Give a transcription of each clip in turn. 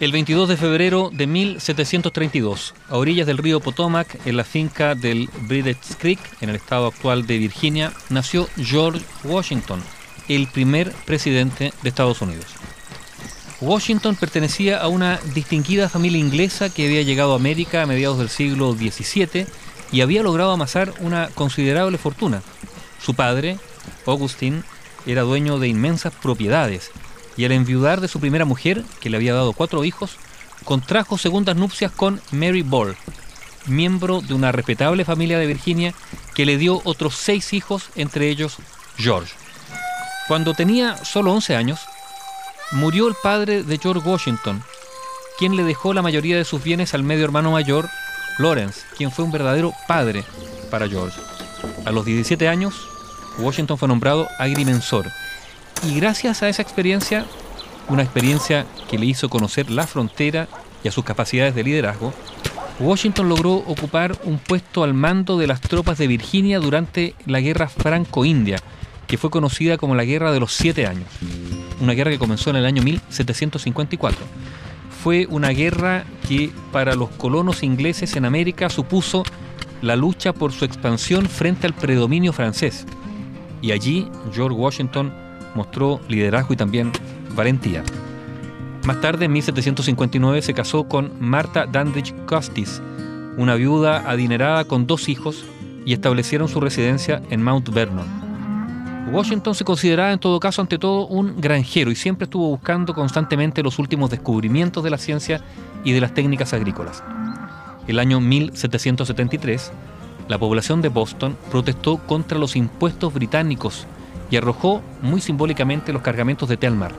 El 22 de febrero de 1732, a orillas del río Potomac, en la finca del Bridges Creek, en el estado actual de Virginia, nació George Washington, el primer presidente de Estados Unidos. Washington pertenecía a una distinguida familia inglesa que había llegado a América a mediados del siglo XVII y había logrado amasar una considerable fortuna. Su padre, Augustine, era dueño de inmensas propiedades y al enviudar de su primera mujer, que le había dado cuatro hijos, contrajo segundas nupcias con Mary Ball, miembro de una respetable familia de Virginia que le dio otros seis hijos, entre ellos George. Cuando tenía solo 11 años, murió el padre de George Washington, quien le dejó la mayoría de sus bienes al medio hermano mayor, Lawrence, quien fue un verdadero padre para George. A los 17 años, Washington fue nombrado agrimensor y gracias a esa experiencia, una experiencia que le hizo conocer la frontera y a sus capacidades de liderazgo, Washington logró ocupar un puesto al mando de las tropas de Virginia durante la Guerra Franco-India, que fue conocida como la Guerra de los Siete Años, una guerra que comenzó en el año 1754. Fue una guerra que para los colonos ingleses en América supuso la lucha por su expansión frente al predominio francés. Y allí George Washington mostró liderazgo y también valentía. Más tarde, en 1759, se casó con Martha Dandridge Custis, una viuda adinerada con dos hijos, y establecieron su residencia en Mount Vernon. Washington se consideraba en todo caso ante todo un granjero y siempre estuvo buscando constantemente los últimos descubrimientos de la ciencia y de las técnicas agrícolas. El año 1773, la población de Boston protestó contra los impuestos británicos y arrojó muy simbólicamente los cargamentos de té al mar.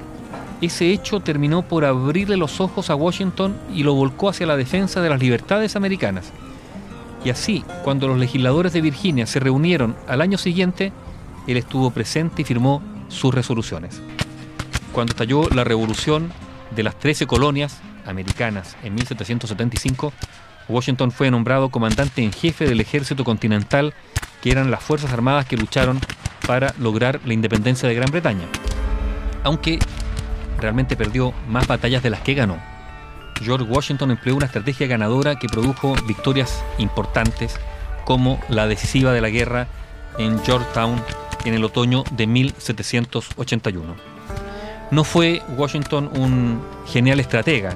Ese hecho terminó por abrirle los ojos a Washington y lo volcó hacia la defensa de las libertades americanas. Y así, cuando los legisladores de Virginia se reunieron al año siguiente, él estuvo presente y firmó sus resoluciones. Cuando estalló la revolución de las 13 colonias americanas en 1775, Washington fue nombrado comandante en jefe del ejército continental, que eran las fuerzas armadas que lucharon para lograr la independencia de Gran Bretaña. Aunque realmente perdió más batallas de las que ganó. George Washington empleó una estrategia ganadora que produjo victorias importantes, como la decisiva de la guerra en Georgetown en el otoño de 1781. No fue Washington un genial estratega,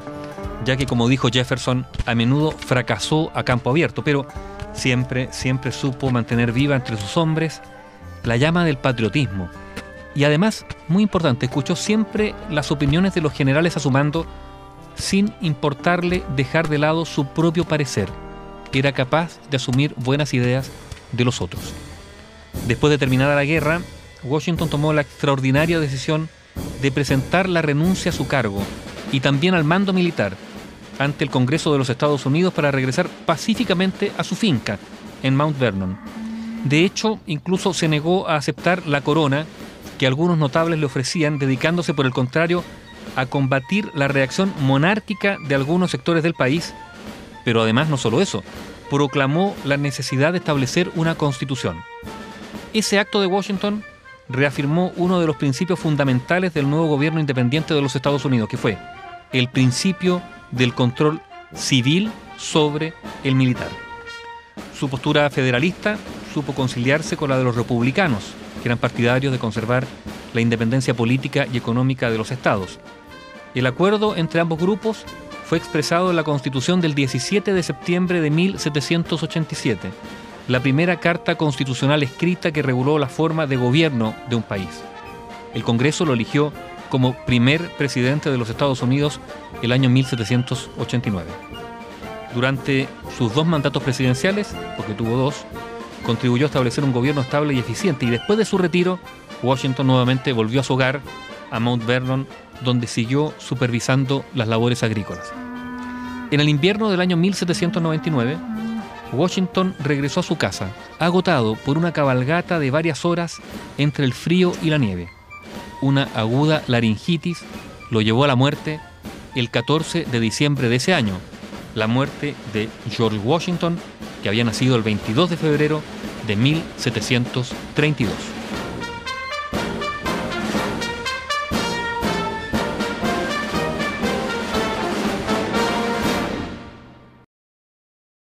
ya que como dijo Jefferson, a menudo fracasó a campo abierto, pero siempre, siempre supo mantener viva entre sus hombres la llama del patriotismo. Y además, muy importante, escuchó siempre las opiniones de los generales a su mando sin importarle dejar de lado su propio parecer. Era capaz de asumir buenas ideas de los otros. Después de terminada la guerra, Washington tomó la extraordinaria decisión de presentar la renuncia a su cargo y también al mando militar ante el Congreso de los Estados Unidos para regresar pacíficamente a su finca en Mount Vernon. De hecho, incluso se negó a aceptar la corona que algunos notables le ofrecían, dedicándose por el contrario a combatir la reacción monárquica de algunos sectores del país, pero además no solo eso, proclamó la necesidad de establecer una constitución. Ese acto de Washington reafirmó uno de los principios fundamentales del nuevo gobierno independiente de los Estados Unidos, que fue el principio del control civil sobre el militar. Su postura federalista supo conciliarse con la de los republicanos, que eran partidarios de conservar la independencia política y económica de los estados. El acuerdo entre ambos grupos fue expresado en la Constitución del 17 de septiembre de 1787, la primera carta constitucional escrita que reguló la forma de gobierno de un país. El Congreso lo eligió como primer presidente de los Estados Unidos el año 1789. Durante sus dos mandatos presidenciales, porque tuvo dos, contribuyó a establecer un gobierno estable y eficiente y después de su retiro, Washington nuevamente volvió a su hogar, a Mount Vernon, donde siguió supervisando las labores agrícolas. En el invierno del año 1799, Washington regresó a su casa, agotado por una cabalgata de varias horas entre el frío y la nieve. Una aguda laringitis lo llevó a la muerte el 14 de diciembre de ese año, la muerte de George Washington, que había nacido el 22 de febrero de 1732.